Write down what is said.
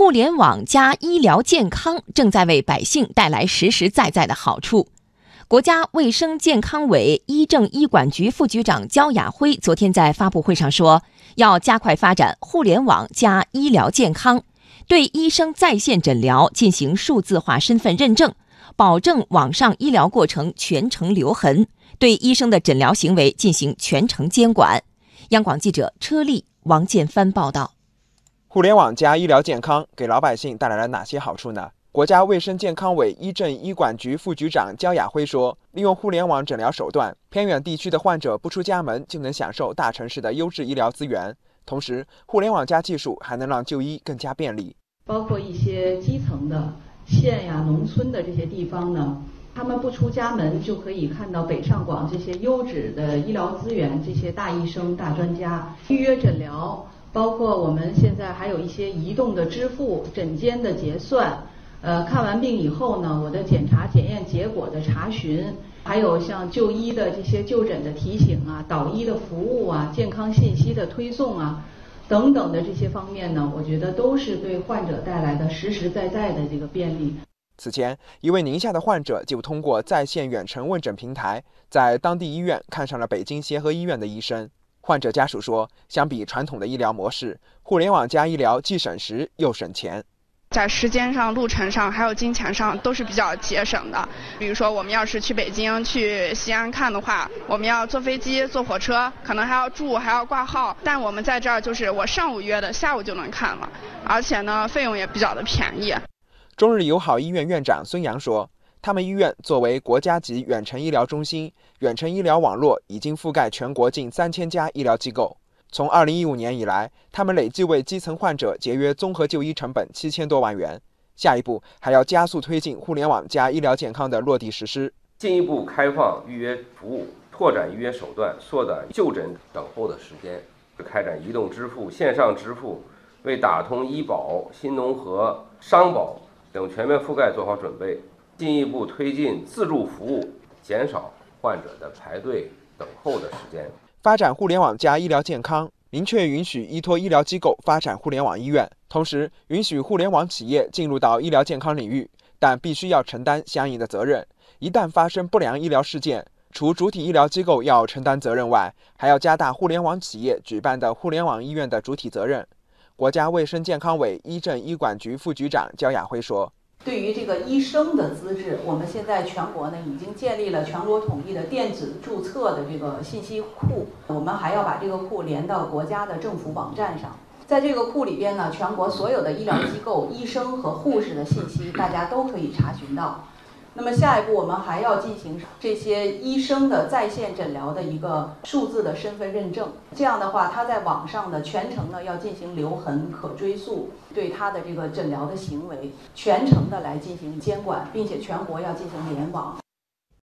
互联网加医疗健康正在为百姓带来实实在在的好处。国家卫生健康委医政医管局副局长焦雅辉昨天在发布会上说，要加快发展互联网加医疗健康，对医生在线诊疗进行数字化身份认证，保证网上医疗过程全程留痕，对医生的诊疗行为进行全程监管。央广记者车丽、王建帆报道。互联网加医疗健康给老百姓带来了哪些好处呢？国家卫生健康委医政医管局副局长焦雅辉说：“利用互联网诊疗手段，偏远地区的患者不出家门就能享受大城市的优质医疗资源。同时，互联网加技术还能让就医更加便利。包括一些基层的县呀、农村的这些地方呢，他们不出家门就可以看到北上广这些优质的医疗资源，这些大医生、大专家预约诊疗。”包括我们现在还有一些移动的支付、诊间的结算，呃，看完病以后呢，我的检查检验结果的查询，还有像就医的这些就诊的提醒啊、导医的服务啊、健康信息的推送啊，等等的这些方面呢，我觉得都是对患者带来的实实在在的这个便利。此前，一位宁夏的患者就通过在线远程问诊平台，在当地医院看上了北京协和医院的医生。患者家属说：“相比传统的医疗模式，互联网加医疗既省时又省钱，在时间上、路程上还有金钱上都是比较节省的。比如说，我们要是去北京、去西安看的话，我们要坐飞机、坐火车，可能还要住、还要挂号。但我们在这儿就是我上午约的，下午就能看了，而且呢，费用也比较的便宜。”中日友好医院院长孙杨说。他们医院作为国家级远程医疗中心，远程医疗网络已经覆盖全国近三千家医疗机构。从二零一五年以来，他们累计为基层患者节约综合就医成本七千多万元。下一步还要加速推进互联网加医疗健康的落地实施，进一步开放预约服务，拓展预约手段，缩短就诊等候的时间，开展移动支付、线上支付，为打通医保、新农合、商保等全面覆盖做好准备。进一步推进自助服务，减少患者的排队等候的时间。发展互联网加医疗健康，明确允许依托医疗机构发展互联网医院，同时允许互联网企业进入到医疗健康领域，但必须要承担相应的责任。一旦发生不良医疗事件，除主体医疗机构要承担责任外，还要加大互联网企业举办的互联网医院的主体责任。国家卫生健康委医政医管局副局长焦雅辉说。对于这个医生的资质，我们现在全国呢已经建立了全国统一的电子注册的这个信息库，我们还要把这个库连到国家的政府网站上，在这个库里边呢，全国所有的医疗机构、医生和护士的信息，大家都可以查询到。那么下一步，我们还要进行这些医生的在线诊疗的一个数字的身份认证。这样的话，他在网上的全程呢要进行留痕、可追溯，对他的这个诊疗的行为全程的来进行监管，并且全国要进行联网。